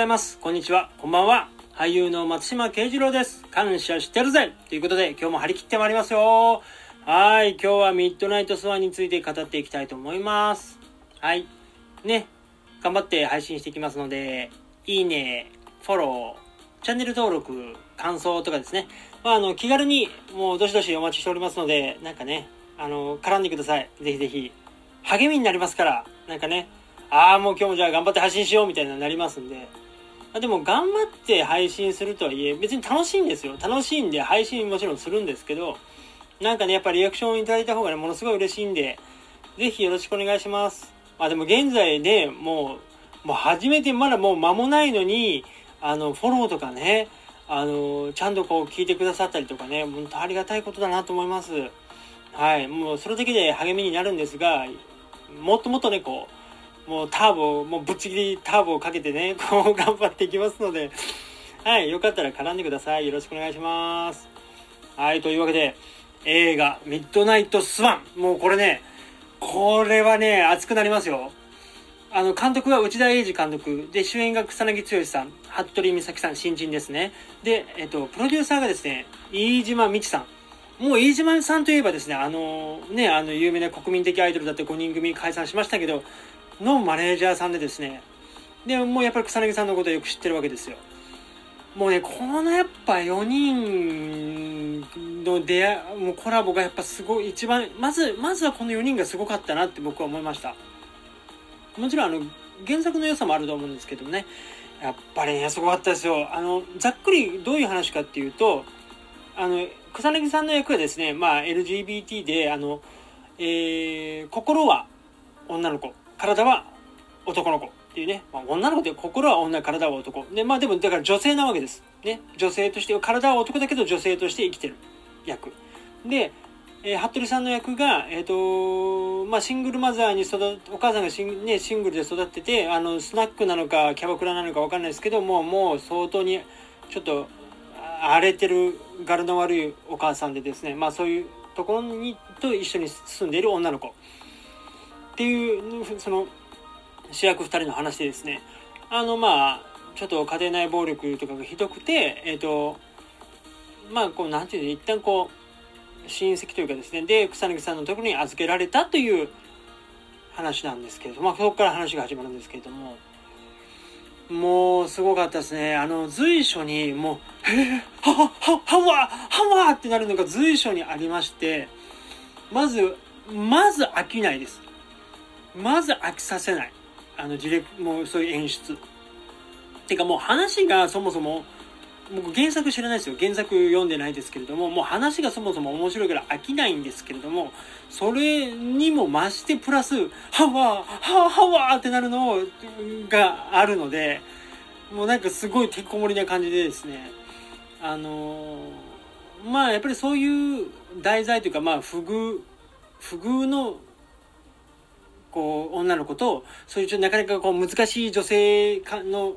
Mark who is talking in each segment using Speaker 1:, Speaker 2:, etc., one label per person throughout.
Speaker 1: ざいます。こんにちは。こんばんは。俳優の松島慶次郎です。感謝してるぜということで、今日も張り切ってまいりますよ。はい。今日はミッドナイトスワンについて語っていきたいと思います。はい。ね。頑張って配信していきますので、いいね、フォロー、チャンネル登録、感想とかですね。まあ、あの、気軽に、もう、どしどしお待ちしておりますので、なんかね、あの、絡んでください。ぜひぜひ。励みになりますから、なんかね、ああ、もう今日もじゃあ頑張って配信しようみたいなになりますんで。あでも頑張って配信するとはいえ、別に楽しいんですよ。楽しいんで配信もちろんするんですけど、なんかね、やっぱリアクションいただいた方がね、ものすごい嬉しいんで、ぜひよろしくお願いします。まあでも現在ね、もう、もう初めてまだもう間もないのに、あの、フォローとかね、あの、ちゃんとこう聞いてくださったりとかね、本当ありがたいことだなと思います。はい、もうそれだけで励みになるんですが、もっともっとね、こう、もうターボ、もうぶっちぎりターボをかけてね、こう頑張っていきますので、はい、よかったら絡んでください。よろしくお願いします。はい、というわけで、映画、ミッドナイトスワン。もうこれね、これはね、熱くなりますよ。あの、監督は内田英二監督。で、主演が草薙剛さん、服部美咲さん、新人ですね。で、えっと、プロデューサーがですね、飯島美智さん。もう飯島さんといえばですね、あの、ね、あの、有名な国民的アイドルだって5人組解散しましたけど、のマネージャーさんでですね、で、もうやっぱり草薙さんのことをよく知ってるわけですよ。もうね、このやっぱ4人の出会い、もうコラボがやっぱすごい、一番、まず、まずはこの4人がすごかったなって僕は思いました。もちろんあの、原作の良さもあると思うんですけどね、やっぱりね、すごかったですよ。あの、ざっくりどういう話かっていうと、あの、草薙さんの役はですね、まあ LGBT で、あの、えー、心は女の子、体は男の子っていうね、まあ、女の子って心は女、体は男。で、まあでもだから女性なわけです。ね。女性として、体は男だけど女性として生きてる役。で、えー、服部さんの役が、え、ー、とまあシングルマザーに育お母さんがシン,、ね、シングルで育ってて、あの、スナックなのかキャバクラなのかわかんないですけども、もう相当にちょっと荒れてる柄の悪いお母さんでですね、まあそういうところにと一緒に住んでいる女の子っていうその主役2人の話でですねあのまあちょっと家庭内暴力とかがひどくてえっ、ー、とまあこうなんていうの一旦こう親戚というかですねで草薙さんのところに預けられたという話なんですけれども、まあ、そこから話が始まるんですけれどももうすごかったですね。あの随所にもう、えー、ははははわはわってなるのが随所にありまして、まず、まず飽きないです。まず飽きさせない。あの、ディレク、もうそういう演出。てかもう話がそもそも、僕原作知らないですよ。原作読んでないですけれども、もう話がそもそも面白いから飽きないんですけれども、それにも増してプラス、はわははわってなるのがあるので、もうなんかすごいてこ盛りな感じでですね、あの、まあやっぱりそういう題材というか、まあ不遇、不遇のこう女の子とそういうちょっとなかなかこう難しい女性の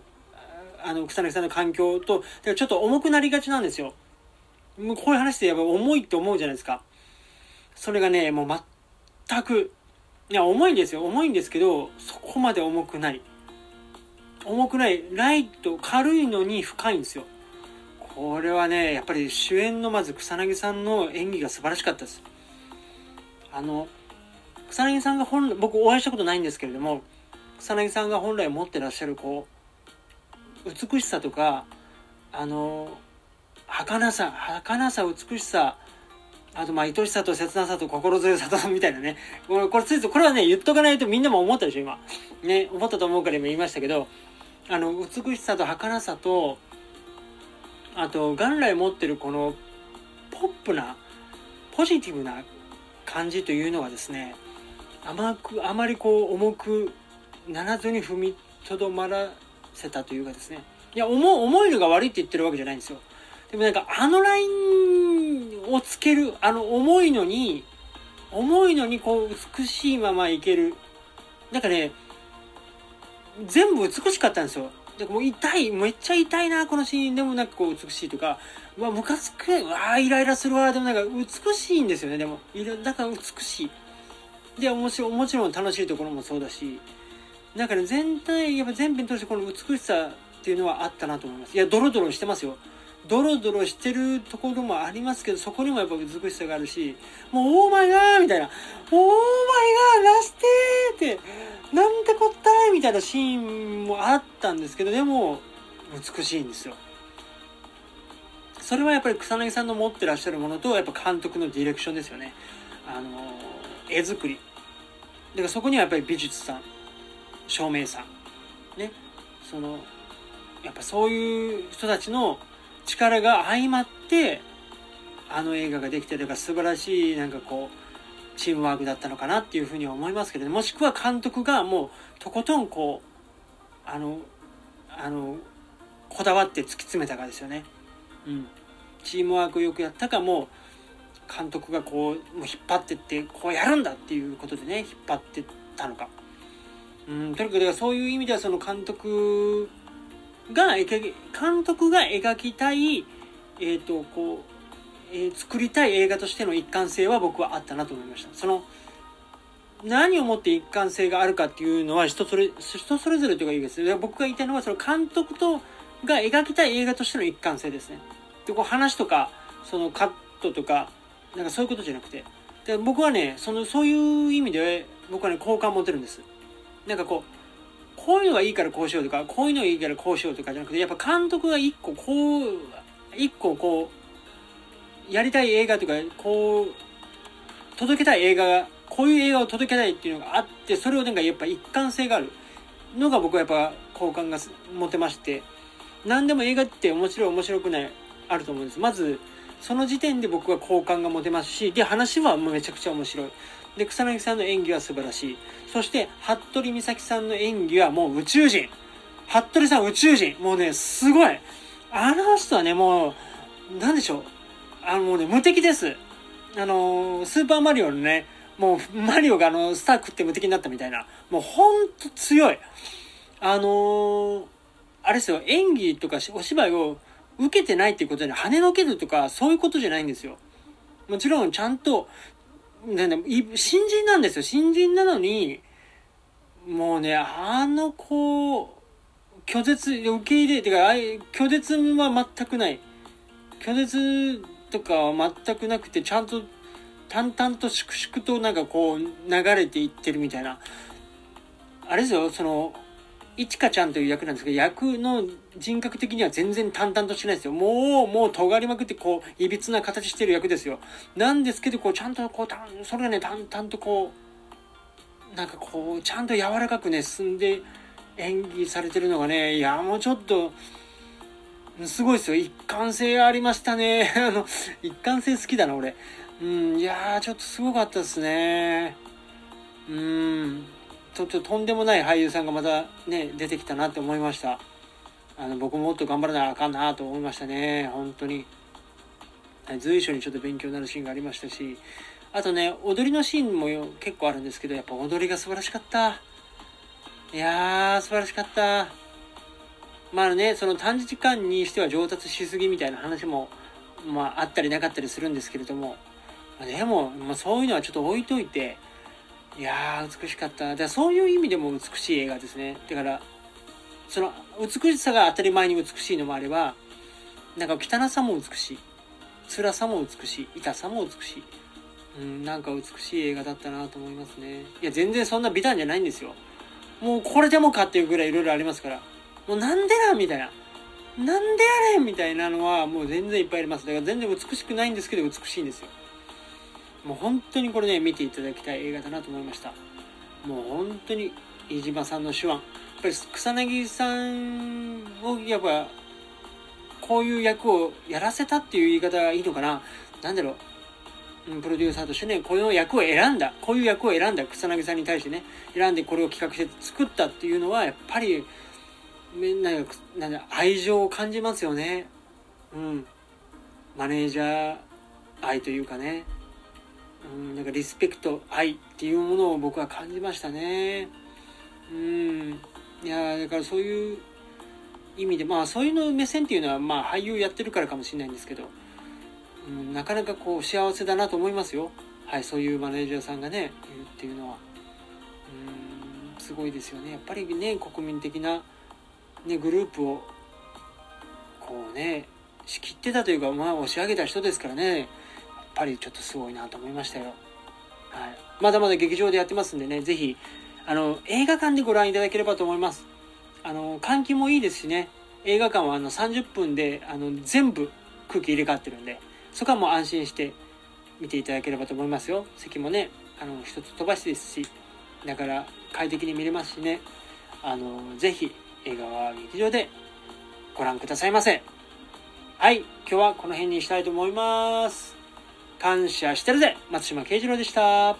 Speaker 1: あの草薙さんの環境とだからちょっと重くなりがちなんですよ。もうこういう話でやっぱ重いって思うじゃないですか。それがねもう全くいや重いんですよ。重いんですけどそこまで重くない。重くない。ライト軽いのに深いんですよ。これはねやっぱり主演のまず草薙さんの演技が素晴らしかったです。あの草薙さんが本僕お会いしたことないんですけれども草薙さんが本来持ってらっしゃるこう美しさとかあの儚さ儚さ美しさあとまあ愛しさと切なさと心強さとみたいなね。これこれこれはね言っとかないとみんなも思ったでしょ今。ね思ったと思うから今言いましたけどあの美しさと儚さとあと元来持ってるこのポップなポジティブな感じというのはですね甘くあまりこう重くならずに踏みとどまらせたというかですね。いや重重いのが悪いって言ってるわけじゃないんですよ。でもなんかあのラインをつけるあの重いのに重いのにこう美しいままいける。なんかね全部美しかったんですよ。でもう痛いめっちゃ痛いなこのシーンでもなんかこう美しいとか。うわムカつくわイライラするわ。でもなんか美しいんですよね。でもだから美しい。で面白もちろん楽しいところもそうだしなんかね全体やっぱ全編通してこの美しさっていうのはあったなと思います。いやドロドロしてますよ。ドロドロしてるところもありますけどそこにもやっぱ美しさがあるしもう「オーマイガー!」みたいな「オーマイガーラステー!」ってなんてこったいみたいなシーンもあったんですけどでも美しいんですよ。それはやっぱり草薙さんの持ってらっしゃるものとやっぱ監督のディレクションですよね。あの絵作り。だからそこにはやっぱり美術さん照明さんね。そのやっぱそういう人たちの力が相まってあの映画ができてるから素晴らしいなんかこうチームワークだったのかなっていうふうには思いますけど、ね、もしくは監督がもうとことんこうあのあのこだわって突き詰めたかですよね。うん、チームワークよくやったかもう監督がこうもう引っ張ってってこうやるんだっていうことでね引っ張ってったのか。うん、とにかくそういう意味ではその監督が監督が描きたい、えーとこうえー、作りたい映画としての一貫性は僕はあったなと思いました。その何をもって一貫性があるかっていうのは人それ人それぞれというかいいです。僕が言いたいのはその監督とが描きたい映画としての一貫性ですね。でこう話とかそのカットとかなんかそういうことじゃなくて。で僕はねそのそういう意味で僕はね好感持てるんです。なんかこうこういうのがいいからこうしようとか、こういうのがいいからこうしようとかじゃなくて、やっぱ監督が一個こう、一個こう、やりたい映画とか、こう、届けたい映画が、こういう映画を届けたいっていうのがあって、それをなんかやっぱ一貫性がある。のが僕はやっぱ好感が持てまして、何でも映画って面白い面白くない、あると思うんです。まず、その時点で僕は好感が持てますし、で、話はめちゃくちゃ面白い。で、草薙さんの演技は素晴らしい。そして、服部美咲さんの演技はもう宇宙人。服部さん宇宙人。もうね、すごい。あの人はね、もう、なんでしょう。あの、もうね、無敵です。あの、スーパーマリオのね、もう、マリオがあの、スター食って無敵になったみたいな。もう、ほんと強い。あのー、あれですよ、演技とかお芝居を受けてないっていうことで、跳ねのけるとか、そういうことじゃないんですよ。もちろん、ちゃんと、ね、新人なんですよ。新人なのに、もうね、あの子、拒絶、受け入れ、てか、拒絶は全くない。拒絶とかは全くなくて、ちゃんと淡々と粛々となんかこう流れていってるみたいな。あれですよ、その、いちかちゃんという役なんですけど、役の人格的には全然淡々としてないですよ。もう、もう尖りまくって、こう、いびつな形してる役ですよ。なんですけど、こう、ちゃんと、こう、たんそれがね、淡々とこう、なんかこう、ちゃんと柔らかくね、進んで演技されてるのがね、いや、もうちょっと、すごいですよ。一貫性ありましたね。あの、一貫性好きだな、俺。うん、いやー、ちょっとすごかったですね。うん。ちょっととんでもない俳優さんがまたね出てきたなって思いました。あの僕もっと頑張らなあかんなと思いましたね。本当に。随所にちょっと勉強になるシーンがありましたし。あとね踊りのシーンも結構あるんですけどやっぱ踊りが素晴らしかった。いやー素晴らしかった。まあねその短時間にしては上達しすぎみたいな話もまああったりなかったりするんですけれども。でも、まあ、そういうのはちょっと置いといていやー、美しかった。だそういう意味でも美しい映画ですね。だから、その、美しさが当たり前に美しいのもあれば、なんか汚さも美しい。辛さも美しい。痛さも美しい。うん、なんか美しい映画だったなと思いますね。いや、全然そんな美談じゃないんですよ。もうこれでもかっていうぐらいいろいろありますから。もうなんでなみたいな。なんでやれんみたいなのはもう全然いっぱいあります。だから全然美しくないんですけど美しいんですよ。もう本当にこれね見ていただきたい映画だなと思いました。もう本当に飯島さんの手腕。やっぱり草薙さんをやっぱこういう役をやらせたっていう言い方がいいのかな。何だろう。プロデューサーとしてねこの役を選んだ。こういう役を選んだ。草薙さんに対してね選んでこれを企画して作ったっていうのはやっぱりなんかなんだ愛情を感じますよね。うん。マネージャー愛というかね。うん、なんかリスペクト愛っていうものを僕は感じましたね。うん。いやだからそういう意味でまあそういうの目線っていうのはまあ俳優やってるからかもしれないんですけど、うん、なかなかこう幸せだなと思いますよ。はいそういうマネージャーさんがねいるっていうのは。うんすごいですよね。やっぱりね国民的な、ね、グループをこうね仕切ってたというか、まあ、押し上げた人ですからね。ぱりちょっとすごいなと思いましたよ、はい、まだまだ劇場でやってますんでね是非あの映画館でご覧いただければと思います。あの換気もいいですしね。映画館はあの30分であの全部空気入れ替わってるんでそこはもう安心して見ていただければと思いますよ。席もねあの一つ飛ばしですしだから快適に見れますしね。あのぜひ映画は劇場でご覧くださいませ。はい。今日はこの辺にしたいと思います。感謝してるぜ。松島慶次郎でした。